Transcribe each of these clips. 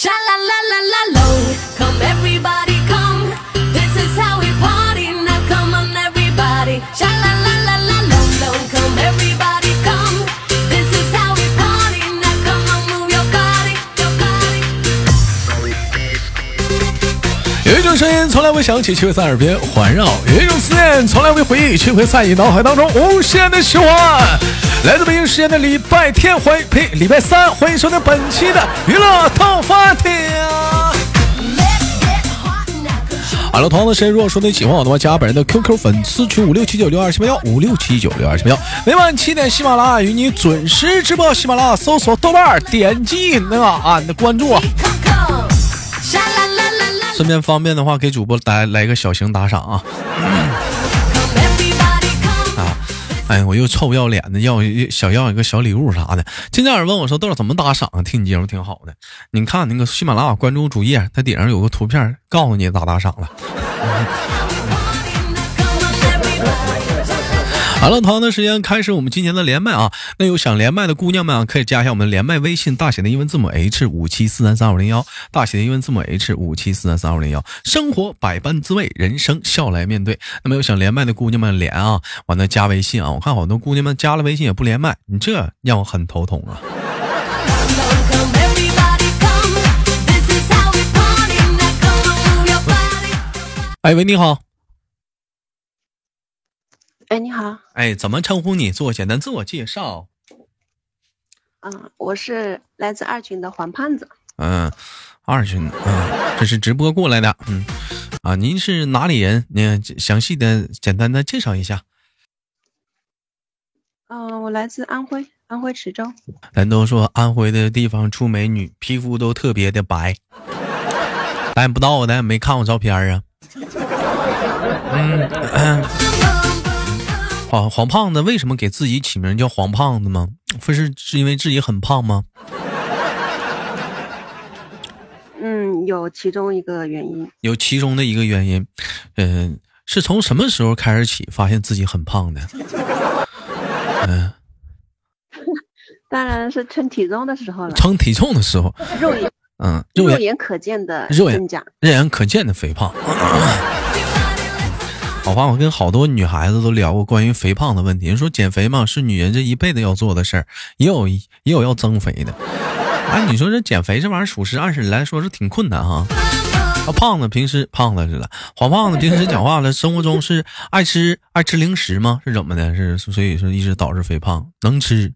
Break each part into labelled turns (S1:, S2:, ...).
S1: Sha la la la la lo, come everybody come. This is how we party. Now come on everybody. Sha la la la la lo, lo, come everybody come. This is how we party. Now come on move your body, your body.
S2: 有一种声音从来未响起，却会在耳边环绕；有一种思念从来未回忆，却会在你脑海当中无限的循环。来自北京时间的礼拜天，欢迎呸，礼拜三，欢迎收听本期的娱乐套发厅。好了，同样的时间，如果说你喜欢我的话，加本人的 QQ 粉丝群五六七九六二七八幺五六七九六二七八幺。每晚七点，喜马拉雅与你准时直播。喜马拉雅搜索豆瓣，点击那个俺的关注。顺便方便的话，给主播来来个小型打赏啊！啊，哎，我又臭不要脸的要想要一个小礼物啥的。今天有人问我说：“豆怎么打赏啊？”听你节目挺好的。你看那个喜马拉雅关注主页，它顶上有个图片，告诉你咋打赏了。好了，同样的时间开始我们今天的连麦啊！那有想连麦的姑娘们啊，可以加一下我们连麦微信，大写的英文字母 H 五七四三三五零幺，大写的英文字母 H 五七四三三五零幺。生活百般滋味，人生笑来面对。那么有想连麦的姑娘们连啊，完了加微信啊！我看好多姑娘们加了微信也不连麦，你这让我很头痛啊！哎喂，你好。
S3: 哎，你好。
S2: 哎，怎么称呼你？做简单自我介绍。
S3: 嗯，我是来自二群的黄胖子。
S2: 嗯，二群，嗯，这是直播过来的。嗯，啊，您是哪里人？您详细的、简单的介绍一下。
S3: 嗯，我来自安徽，安徽池州。
S2: 咱都说安徽的地方出美女，皮肤都特别的白。但不到的没看过照片啊。嗯。黄黄胖子为什么给自己起名叫黄胖子吗？不是是因为自己很胖吗？
S3: 嗯，有其中一个原因。
S2: 有其中的一个原因，嗯，是从什么时候开始起发现自己很胖的？
S3: 嗯，当然是称体重的时候了。
S2: 称体重的时候，
S3: 肉眼
S2: 嗯，
S3: 肉眼可见的
S2: 肉眼肉眼可见的肥胖。好吧，我跟好多女孩子都聊过关于肥胖的问题。人说减肥嘛，是女人这一辈子要做的事儿，也有也有要增肥的。哎，你说这减肥这玩意儿，属实按理来说是挺困难哈。他胖子平时胖子是了，黄胖子平时讲话了，生活中是爱吃爱吃零食吗？是怎么的？是所以说一直导致肥胖？能吃？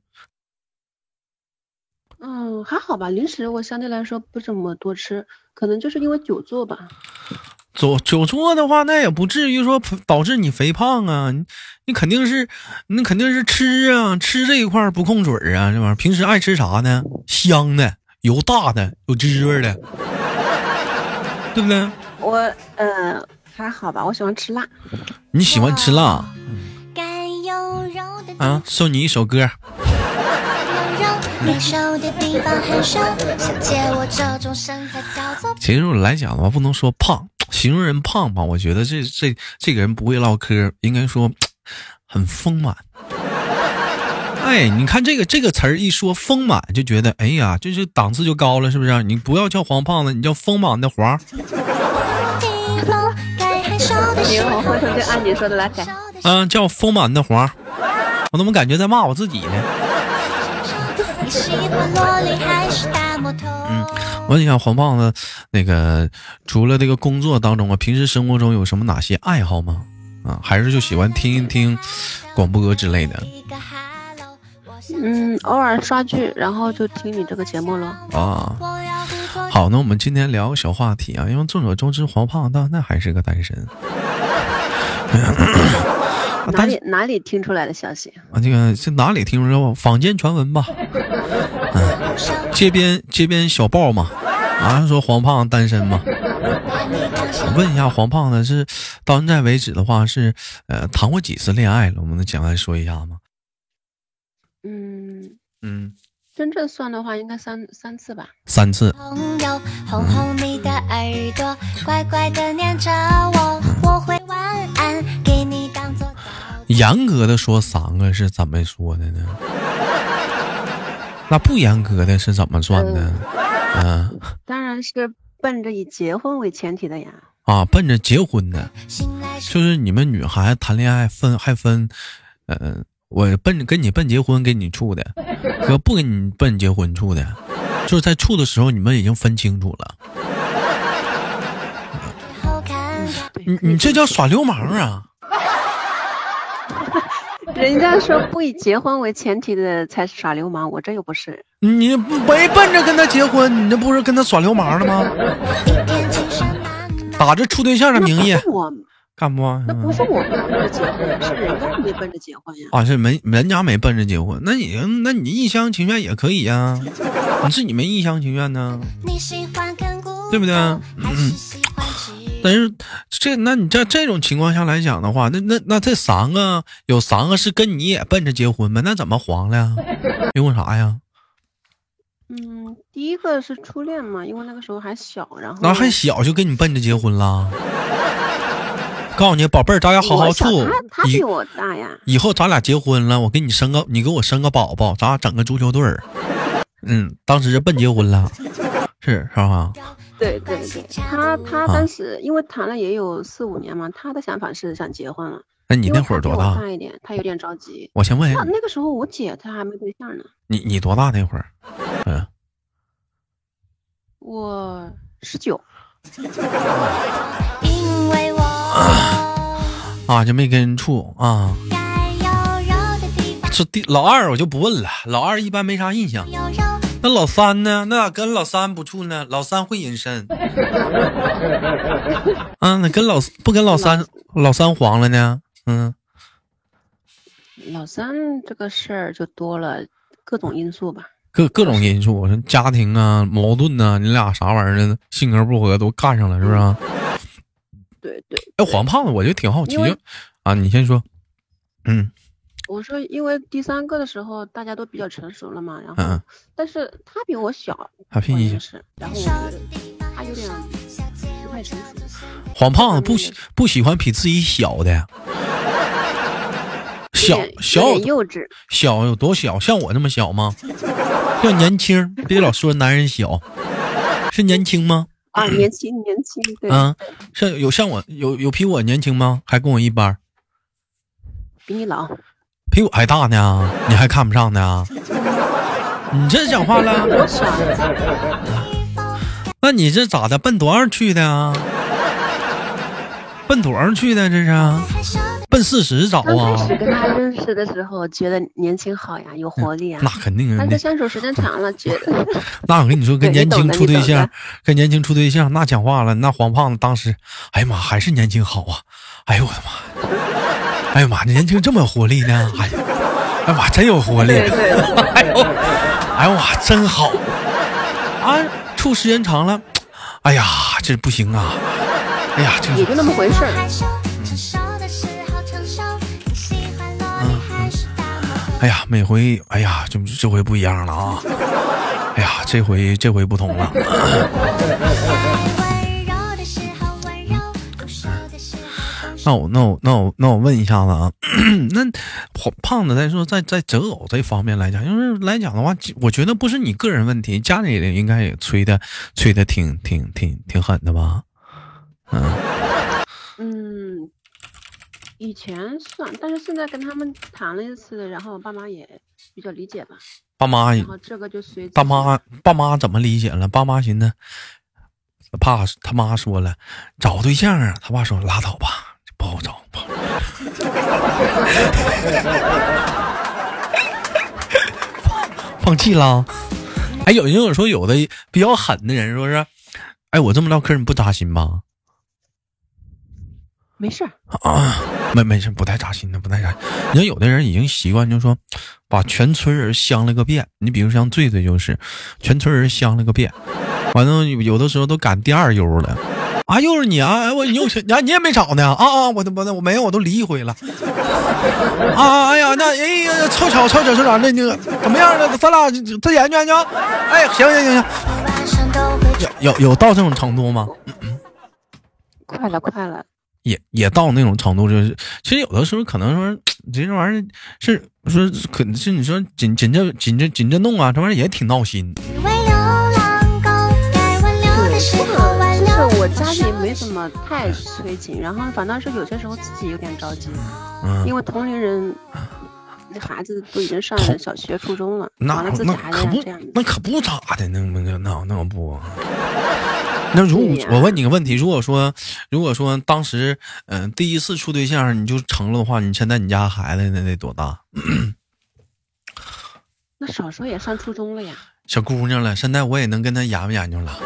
S3: 嗯，还好吧，零食我相对来说不怎么多吃，可能就是因为久坐吧。
S2: 久久坐的话，那也不至于说导致你肥胖啊。你你肯定是，你肯定是吃啊，吃这一块不控嘴啊。这玩意儿平时爱吃啥呢？香的，油大的，有滋味的，对不对？
S3: 我呃还好吧，我喜欢吃辣。
S2: 你喜欢吃辣？啊，送你一首歌。其实我来讲的话，不能说胖。形容人胖吧，我觉得这这这个人不会唠嗑，应该说很丰满。哎，你看这个这个词儿一说丰满，就觉得哎呀，就是档次就高了，是不是？你不要叫黄胖子，你叫丰满的黄。
S3: 行，我回头就按你说的来改。
S2: 嗯，叫丰满的黄。我怎么感觉在骂我自己呢？嗯。我问一下黄胖子，那个除了这个工作当中啊，平时生活中有什么哪些爱好吗？啊，还是就喜欢听一听广播之类的？
S3: 嗯，偶尔刷剧，然后就听你这个节目了。啊，
S2: 好，那我们今天聊个小话题啊，因为众所周知，黄胖子那还是个单身。
S3: 哪里哪里听出来的消息？
S2: 啊，这个是哪里听说？坊间传闻吧。嗯，街边街边小报嘛，啊，说黄胖单身嘛。问一下黄胖子是到现在为止的话是呃谈过几次恋爱了？我们能简单说一下吗？
S3: 嗯
S2: 嗯，
S3: 真正算的话应该三三次吧。
S2: 三次。严格的说，三个是怎么说的呢？那不严格的是怎么算的？嗯，
S3: 当然是奔着以结婚为前提的呀。
S2: 啊，奔着结婚的，就是你们女孩子谈恋爱分还分，嗯，我奔跟你奔结婚给你处的，和不跟你奔结婚处的，就是在处的时候你们已经分清楚了。你你这叫耍流氓啊！
S3: 人家说不以结婚为前提的才是耍流氓，我这又不是。
S2: 你没奔着跟他结婚，你这不是跟他耍流氓了吗？打着处对象的名义，干不？
S3: 那不是我奔着结婚，是人家没奔着结婚呀。啊，
S2: 是没人家没奔着结婚，那你那你一厢情愿也可以呀。你是你没一厢情愿呢，对不对？嗯。但是这，那你在这种情况下来讲的话，那那那这三个有三个是跟你也奔着结婚呗？那怎么黄了？因为啥呀？
S3: 嗯，第一个是初恋嘛，因为那个时候还小，然后
S2: 那还小就跟你奔着结婚了。告诉你，宝贝儿，咱俩好好处。
S3: 他比我大呀。
S2: 以后咱俩结婚了，我给你生个，你给我生个宝宝，咱俩整个足球队儿。嗯，当时是奔结婚了，是是吧？
S3: 对对对，他他当时因为谈了也有四五年嘛，他的想法是想结婚了。
S2: 那你那会儿多大？
S3: 大一点，他有点着急。
S2: 我先问一下，
S3: 那个时候我姐她还没对象呢。
S2: 你你多大那会儿？嗯，
S3: 我十九。
S2: 啊，就没跟人处啊。这第老二我就不问了，老二一般没啥印象。那老三呢？那咋跟老三不处呢？老三会隐身。啊，那跟老不跟老三老三黄了呢？嗯，
S3: 老三这个事儿就多了各种因素吧。
S2: 各各种因素，说家庭啊、矛盾呐，你俩啥玩意儿呢？性格不合都干上了，是不是？
S3: 对对。
S2: 哎，黄胖子，我就挺好奇，啊，你先说。嗯。
S3: 我说，因为第三个的时候大家都比较成熟了嘛，然后，但是他比我小，
S2: 他比你
S3: 小，然后我觉得他有点不太成熟。
S2: 黄胖子不喜不喜欢比自己小的，小小
S3: 幼稚，
S2: 小有多小？像我那么小吗？要年轻，别老说男人小，是年轻吗？
S3: 啊，年轻年轻，对，
S2: 啊，像有像我有有比我年轻吗？还跟我一般？
S3: 比你老。
S2: 比我还大呢，你还看不上呢？你这讲话了？那你这咋的？奔多少去的啊？奔多少去的？这是？奔四十找
S3: 啊？开始跟他认识的时候，觉得年轻好呀，有活力啊。
S2: 那肯定。
S3: 但是相处时间长了，觉得。
S2: 那我跟你说，跟年轻处对象，跟年轻处对象，那讲话了。那黄胖子当时，哎呀妈，还是年轻好啊！哎呦我的妈！哎呀妈，年轻这么有活力呢！哎呀，哎呀妈，真有活力！哎呦，哎呦妈，真好！啊，处时间长了，哎呀，这不行啊！哎呀，这
S3: 也就那么回事
S2: 哎呀，每回，哎呀，这这回不一样了啊！哎呀，这回这回不同了。那我那我那我那我问一下子啊，那 胖胖子再说在在择偶这方面来讲，因为来讲的话，我觉得不是你个人问题，家里人应该也催的催的挺挺挺挺狠的吧？
S3: 嗯嗯，以前算，但是现在跟他们谈了一次，然后我爸妈也比较理解吧。
S2: 爸妈，
S3: 然后这个就随
S2: 爸妈爸妈怎么理解了？爸妈寻思，怕他妈说了找对象啊，他爸说拉倒吧。不好找，放弃了。哎，有人有说有的比较狠的人说是，哎，我这么唠嗑你不扎心吧？
S3: 没事
S2: 啊，没没事，不太扎心的，不太扎。心。你看有的人已经习惯，就说把全村人相了个遍。你比如像醉醉就是，全村人相了个遍，完了有的时候都赶第二优了。啊，又是你啊！我你又你 你也没找呢啊啊！我都我我没有，我都离一回了。啊哎呀，那哎呀，凑巧凑巧凑巧，那那个怎么样呢？咱俩再研究研究。哎，行行行行，有有有到这种程度吗？
S3: 嗯嗯快了快了，
S2: 也也到那种程度，就是其实有的时候可能说这这玩意儿是说可能是你说紧紧着紧着紧着弄啊，这玩意儿也挺闹心。
S3: 家里没怎么太催紧，然后反倒是有些时候自己有点着急，
S2: 嗯，
S3: 因为同龄人那孩子都已经上了小学、初中了，
S2: 那可不。那可不咋的，那那那那不。那如果我问你个问题，如果说如果说当时嗯、第一次处对象你就成了的话，你现在你家孩子那得多大？
S3: 那少说也上初中了呀。
S2: 小姑娘了，现在我也能跟她研究研究了。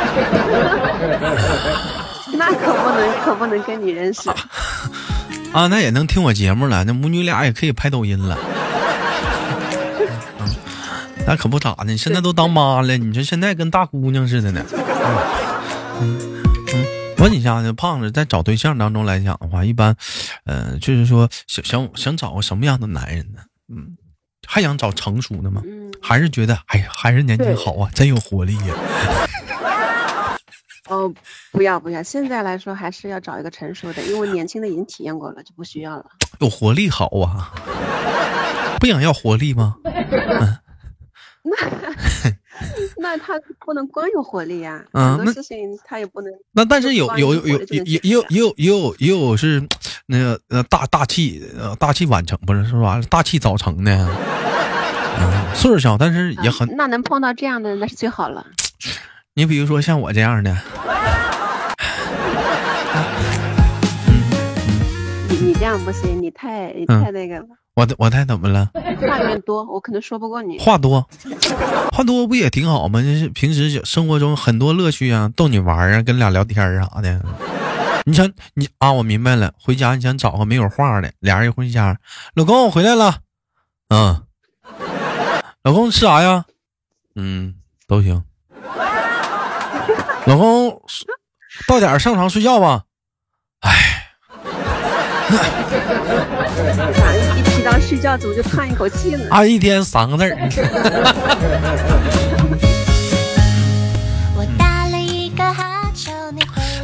S3: 那可不能，可不能跟你认识。
S2: 啊，那也能听我节目了，那母女俩也可以拍抖音了。嗯 那可不咋的，现在都当妈了，你说现在跟大姑娘似的呢。嗯嗯，问一下呢，胖子在找对象当中来讲的话，一般，呃，就是说想想想找个什么样的男人呢？嗯，还想找成熟的吗？
S3: 嗯，
S2: 还是觉得哎呀，还是年轻好啊，真有活力呀、
S3: 哦，不要不要，现在来说还是要找一个成熟的，因为年轻的已经体验过了，就不需要了。
S2: 有活力好啊。不想要活力吗？
S3: 那那他不能光有活力呀、很多事情他也不能。
S2: 那但是有有有也也有也有也有也有是那个呃大大器呃大器晚成不是是吧？大器早成的，嗯，岁数小但是也很。
S3: 那能碰到这样的那是最好了。
S2: 你比如说像我这样的，
S3: 你你这样不行，你太太那个了，
S2: 我我太怎么了？
S3: 话有点多，我可能说不过你。
S2: 话多，话多不也挺好吗？就是平时生活中很多乐趣啊，逗你玩儿啊，跟俩聊天儿啥的。你想你啊，我明白了，回家你想找个没有话的，俩人一回家，老公我回来了，嗯，老公吃啥呀？嗯，都行。老公到点儿上床睡觉吧。
S3: 哎 一提到睡觉，怎么就叹一口气呢？
S2: 啊，一天三个字儿。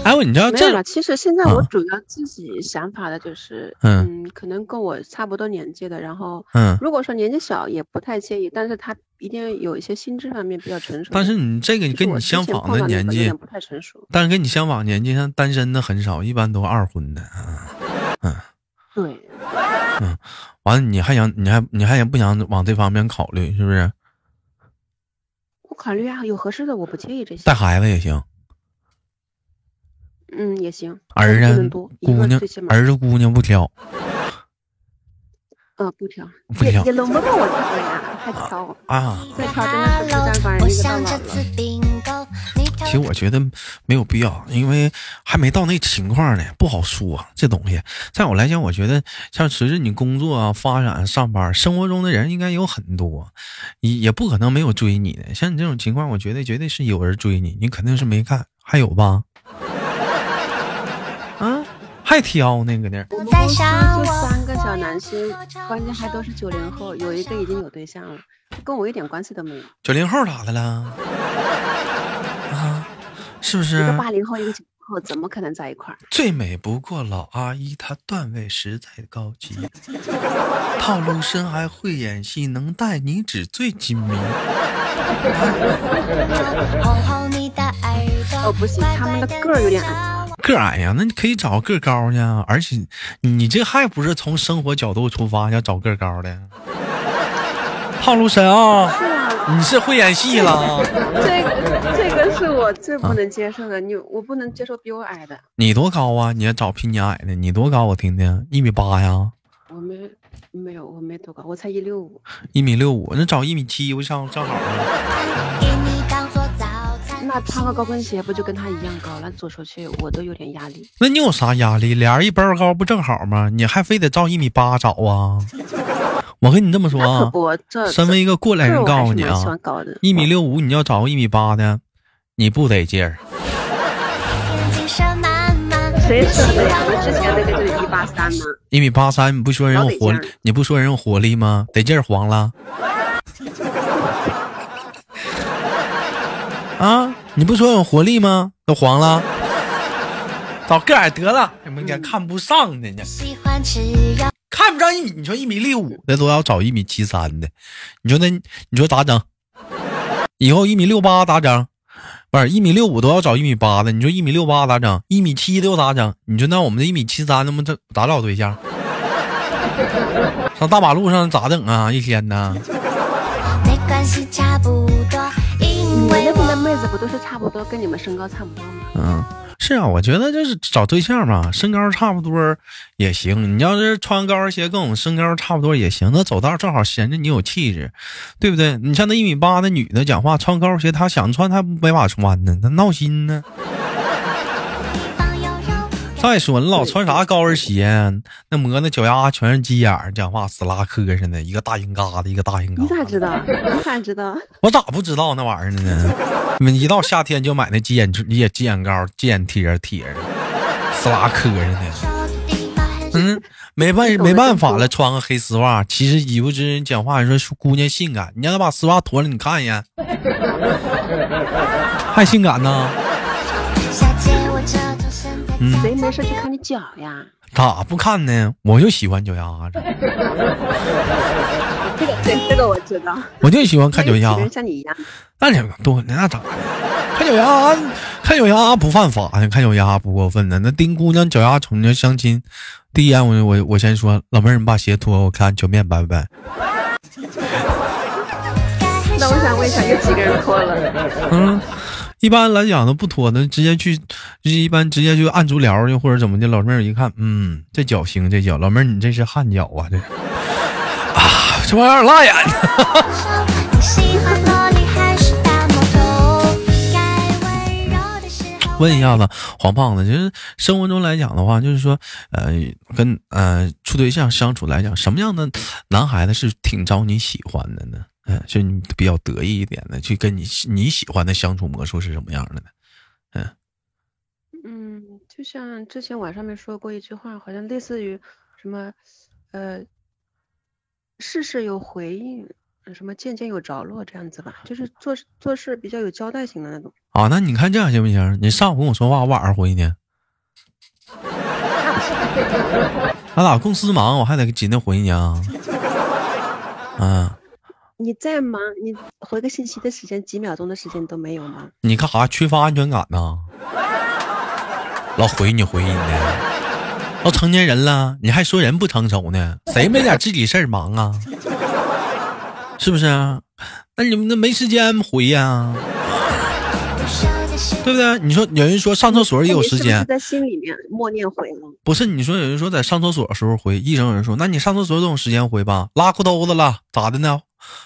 S2: 哎，我你知道这
S3: 了，其实现在我
S2: 啊
S3: 主要自己想法的就是，
S2: 嗯
S3: 嗯，可能跟我差不多年纪的，然后
S2: 嗯，
S3: 如果说年纪小也不太介意，但是他一定有一些心智方面比较成熟。
S2: 但是你这个
S3: 就是
S2: 跟你相仿的年纪，
S3: 不太成熟。
S2: 但是跟你相仿年纪，像单身的很少，一般都二婚的。
S3: 嗯对，嗯
S2: 完了，你还想，你还你还想不想往这方面考虑，是不是？
S3: 我考虑啊，有合适的我不介意这些
S2: 带。孩子也行，
S3: 嗯，也行。
S2: 儿子姑娘
S3: 最起，码
S2: 儿子姑娘不挑，
S3: 呃不挑，
S2: 不挑
S3: 也也轮不到我挑了呀，还挑。
S2: 啊。其实我觉得没有必要，因为还没到那情况呢，不好说、这东西。在我来讲，我觉得像随着你工作啊、发展、上班，生活中的人应该有很多，也也不可能没有追你的。像你这种情况，我觉得绝对是有人追你，你肯定是没干，还有吧？啊，还挑那个呢？
S3: 我们
S4: 在
S3: 公司就三个小男生，关键还都是九零后，有一个已经有对象了，跟我一点关系都没有。
S2: 九零后咋的了？啊，是不是一
S3: 个？八零后，一个九零后，怎么可能在一块儿？
S2: 最美不过老阿姨，她段位实在高级，套路深还会演戏，能带你纸最精明。
S4: 哄哄你的耳朵。
S3: 哦，不行，他们的个儿有点矮。
S2: 个矮呀，那你可以找个儿高的啊，而且你这还不是从生活角度出发，要找个高的。套路深啊，你是会演戏了？
S3: 这个这个是我最不能接受的，你我不能接受比我矮的，
S2: 你多高啊？你要找比你矮的，你多高？我听听，一米八呀，
S3: 我没没有，我没多高，我才一六五。
S2: 一米六五，那找一米七不上正好啊？
S4: 给你当做早
S3: 穿个高跟鞋不就跟他一样高了？走出去我都有点压力。
S2: 那你有啥压力？俩人一般高不正好吗？你还非得照一米八找啊？我跟你这么说啊，身为一个过来人，告诉你啊。一米六五你要找个一米八的，你不得劲儿。
S4: 天精神满满。
S3: 谁说的？我之前那个就是一八三呢。
S2: 一米八三，你不说人有活
S3: 老得劲儿，
S2: 你不说人有活力吗？得劲儿黄了。啊，你不说有活力吗？都黄了。找个矮得了，你们家看不上的呢。看不上一米，你说一米六五的都要找一米七三的，你说那你说咋整？以后一米六八咋整？不是一米六五都要找一米八的，你说一米六八咋整？一米七的又咋整？你说那我们这一米七三，那么这咋找对象？上大马路上咋整啊？一天呢？
S4: 没关系，差不
S3: 你们
S4: 为
S3: 那边的妹子不都是差不多，跟你们身高差不多吗？
S2: 嗯，是啊，我觉得就是找对象嘛，身高差不多也行。你要是穿高跟鞋跟我们身高差不多也行，那走道正好显着你有气质，对不对？你像那一米八的女的讲话穿高跟鞋，她想穿她没法穿呢，她闹心呢。再说你老穿啥高跟鞋，那磨那脚丫全是鸡眼儿，讲话死拉磕碜的，一个大硬疙瘩，一个大硬疙瘩。
S3: 你咋知道？你咋知道？
S2: 我咋不知道那玩意儿呢？你们一到夏天就买那鸡眼鸡鸡眼膏、鸡眼贴贴的，死拉磕碜的。嗯，没办没办法了，穿个黑丝袜。其实以不之人讲话你说姑娘性感，你让她把丝袜脱了，你看一眼，还性感呢？
S3: 谁没事去看你脚呀？
S2: 咋不看呢？我就喜欢脚丫子，
S3: 这个 对，这个我知道。
S2: 我就喜欢看脚丫
S3: 有几个。人像你一样，
S2: 那两个多，那咋的？看脚丫，看脚丫不犯法呀，看脚丫不过分呢。那丁姑娘脚丫瞅人家相亲，第一眼我我我先说，老妹儿，你把鞋脱，我看脚面白不白？
S3: 那我想问一下，有几个人脱了？
S2: 嗯，一般来讲都不脱的，直接去，一般直接就按足疗去或者怎么的。老妹儿一看，嗯，这脚行，这脚，老妹儿你这是汗脚啊，这啊，这玩意儿辣眼睛。问一下子黄胖子，就是生活中来讲的话，就是说，呃，跟呃处对象相处来讲，什么样的男孩子是挺招你喜欢的呢？嗯、就你比较得意一点的，去跟你你喜欢的相处模式是什么样的呢？
S3: 嗯嗯，就像之前网上面说过一句话，好像类似于什么，呃，事事有回应，呃什么件件有着落这样子吧，就是做做事比较有交代型的那种。
S2: 啊，那你看这样行不行？你上午跟我说话，我晚上回你。俺俩公司忙，我还得紧着回你啊。啊，
S3: 你再忙，你回个信息的时间，几秒钟的时间都没有吗？
S2: 你干啥？缺乏安全感呢？老回你回你的，都成年人了，你还说人不成熟呢？谁没点自己事儿忙啊？是不是啊？那你们那没时间回呀、对不对？你说有人说上厕所也有时间
S3: 是是，在心里面默念回了？
S2: 不是，你说有人说在上厕所的时候回，医生有人说，那你上厕所总有时间回吧？拉裤兜子了，咋的呢？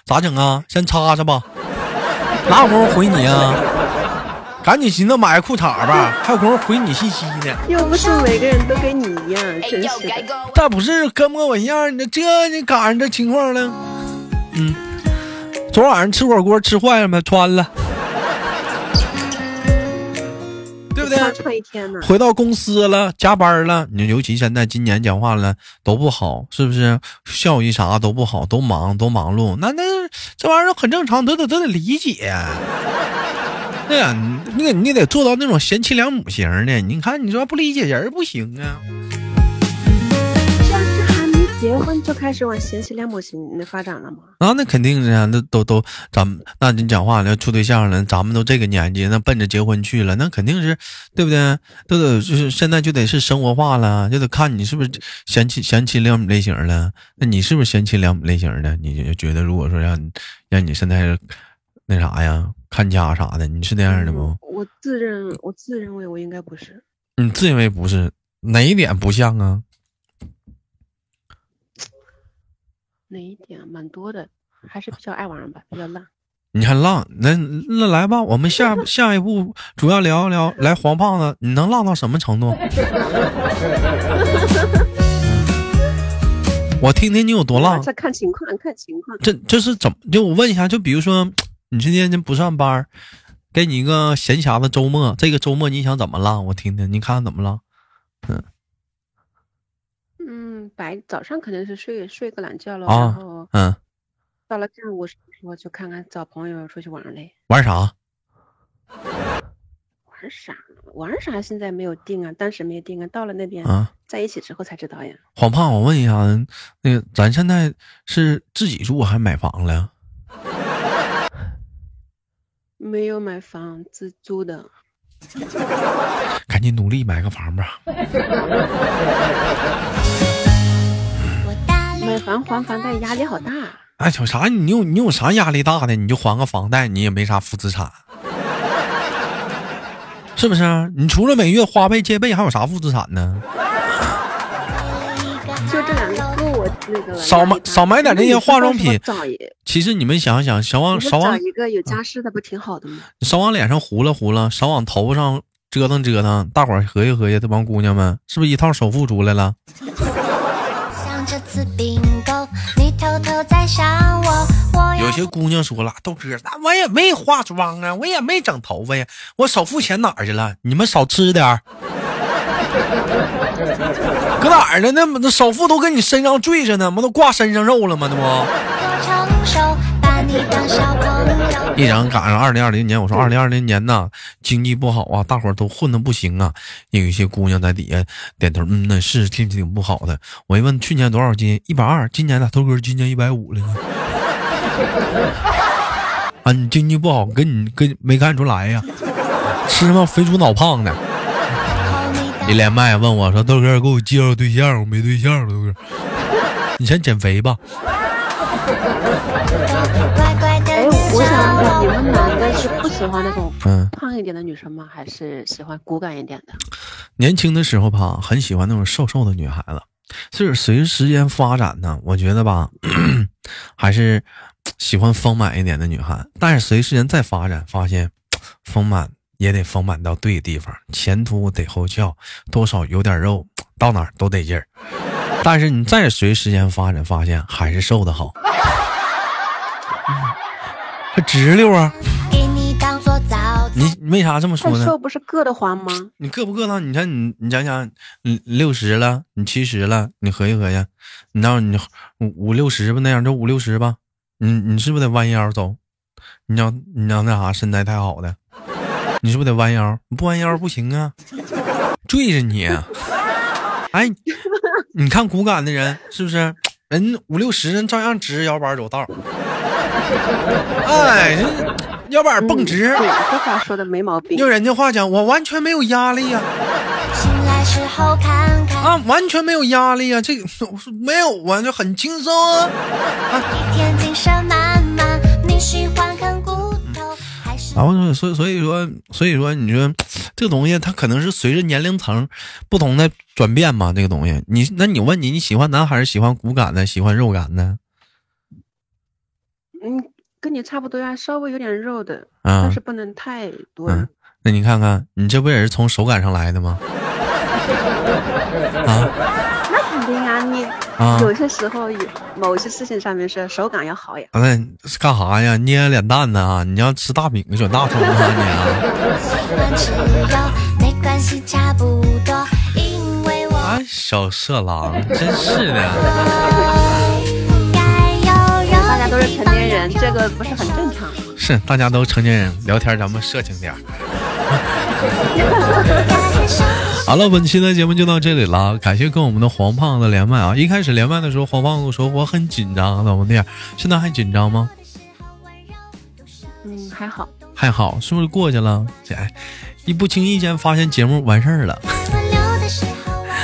S2: 咋整啊？先擦擦吧，哪有功夫回你啊？赶紧寻思买个裤衩吧，还有功夫回你信息呢。
S3: 又不是每个人都跟你一样，真是的。
S2: 这不是跟我一样，你这你赶上这情况了。嗯，昨晚上吃火锅吃坏了没？穿了，不对？
S3: 一天呢？
S2: 回到公司了，加班了，你尤其现在今年讲话了都不好，是不是？效益啥都不好，都忙，都忙碌，那那这玩意儿很正常，都得都得理解。对呀，你得你得做到那种贤妻良母型的。你看，你说不理解人不行啊。
S3: 结婚就开始往贤妻良母型的发展了吗？
S2: 啊，那肯定是啊，那都都咱们，那你讲话了，处对象了，咱们都这个年纪，那奔着结婚去了，那肯定是，对不对？都得就是现在就得是生活化了，就得看你是不是贤妻贤妻良母类型了。那你是不是贤妻良母类型的？你就觉得如果说让你让你现在那啥呀，看家啥的，你是那样的不？
S3: 我自认我自认为我应该不是。
S2: 你自认为不是，哪一点不像啊？
S3: 哪一点蛮多的，还是比较爱玩吧，比较浪。
S2: 你还浪？那那来吧，我们下 下一步主要聊一聊，来黄胖子，你能浪到什么程度？我听听你有多浪。
S3: 这看情况，看情况。
S2: 这这是怎么？就我问一下，就比如说，你今天不上班，给你一个闲暇的周末，这个周末你想怎么浪？我听听，你看看怎么浪？
S3: 嗯，白早上可能是睡睡个懒觉了，
S2: 啊
S3: 然后
S2: 嗯，
S3: 到了下午我就看看找朋友出去玩嘞。
S2: 玩啥？
S3: 玩啥？玩啥？现在没有定啊，当时没定啊，到了那边、
S2: 啊，
S3: 在一起之后才知道呀。
S2: 黄胖，我问一下，那个咱现在是自己住还是买房了？
S3: 没有买房，自租的。
S2: 赶紧努力买个房吧。
S3: 买房还房贷压力好大。
S2: 哎，有啥？你有你有啥压力大的？你就还个房贷，你也没啥负资产，是不是？你除了每月花呗借呗，还有啥负资产呢？
S3: 就这两个够我那个了。
S2: 少买少买点那些化妆品其实你们想想，少往少往
S3: 一个有家室的不挺好的吗？
S2: 少往脸上糊了糊了，少往头上折腾折腾。大伙儿合计合计，这帮姑娘们是不是一套首付出来了？
S4: 像这次并
S2: 有些姑娘说了，豆哥，那我也没化妆啊，我也没整头发呀，我首付钱哪儿去了？你们少吃点儿，搁哪儿呢？那那首付都跟你身上坠着呢，不都挂身上肉了吗？那不。一整赶上二零二零年，我说二零二零年呐，经济不好啊，大伙儿都混的不行啊。有一些姑娘在底下点头，嗯，那是挺挺不好的。我一问去年多少斤，一百二，今年呢，头哥今年一百五了呢。啊，你经济不好，跟你跟没看出来呀？吃什么肥猪脑胖的。一连麦问我说：“豆哥，给我介绍对象，我没对象，豆哥，你先减肥吧。
S4: 乖乖的
S3: 哎，我想问，你们男的是不喜欢那种
S2: 嗯
S3: 胖一点的女生吗？还是喜欢骨感一点的？
S2: 年轻的时候吧，很喜欢那种瘦瘦的女孩子，就是随着时间发展呢，我觉得吧，还是喜欢丰满一点的女孩。但是随时间再发展，发现丰满也得丰满到对的地方，前凸得后翘，多少有点肉，到哪儿都得劲儿。但是你再随时间发展，发现还是瘦的好，嗯还直溜啊！
S4: 你当做早餐。
S2: 你你为啥这么说呢？
S3: 不是硌得慌吗？
S2: 你硌不硌呢？你看你，你想想，你六十了，你七十了，你合计合计，你到你五五六十吧，那样就五六十吧，你你是不是得弯腰走？你要你要那啥身材太好的，你是不是得弯腰？你不弯腰不行啊，坠着你。哎，你看骨感的人是不是？人五六十人照样直着腰板走道儿，哎，这腰板蹦直。
S3: 嗯对，这话说的没毛病。
S2: 用人家话讲，我完全没有压力呀、
S4: 醒来时候看看，
S2: 啊，完全没有压力啊！这个我说没有啊，就很轻松啊。
S4: 一天精神满满。你喜欢啃骨头还是？
S2: 然后，所以所以说，所以说，你说这个东西它可能是随着年龄层不同的转变嘛。这个东西，你那你问你，你喜欢男还是喜欢骨感的，喜欢肉感的
S3: 嗯，跟你差不多呀，稍微有点肉的，
S2: 啊
S3: 但是？不能太多。
S2: 嗯，那你看看，你这不也是从手感上来的吗？啊
S3: 那肯定啊，你
S2: 啊！
S3: 有些时候有某些事情上面是手感要好呀。
S2: 那是干啥呀？捏脸蛋呢啊？你要吃大饼卷大葱啊你啊？
S4: 喜欢吃肉，没关系，差不多，因为我
S2: 啊，小色狼，真是的。
S3: 成年人，这个不是很正常吗？
S2: 是，大家都成年人，聊天咱们色情点儿。好了，本期的节目就到这里了，感谢跟我们的黄胖子连麦啊！一开始连麦的时候，黄胖子说我很紧张，怎么的？现在还紧张吗？
S3: 嗯，还好。
S2: 还好，是不是过去了？这哎，一不经意间发现节目完事儿了，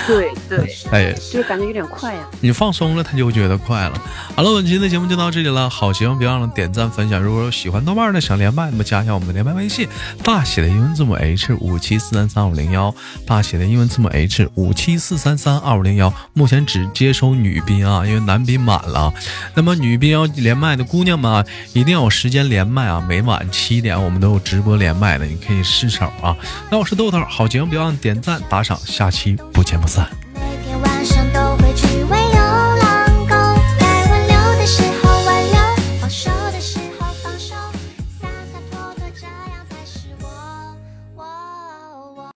S3: 对对，
S2: 哎，
S3: 就是感觉有点快呀。
S2: 你放松了，他就觉得快了。好了，本期的节目就到这里了，好节目别忘了点赞分享。如果有喜欢豆瓣的想连麦，那么加一下我们的连麦微信，大写的英文字母 H 五七四三三五零幺，大写的英文字母 H 五七四三三二五零幺。目前只接收女宾啊，因为男宾满了。那么女宾要连麦的姑娘们啊，一定要有时间连麦啊，每晚七点我们都有直播连麦的，你可以试手啊。那我是豆豆，好节目别忘了点赞打赏，下期不见不
S4: 每天晚上都会去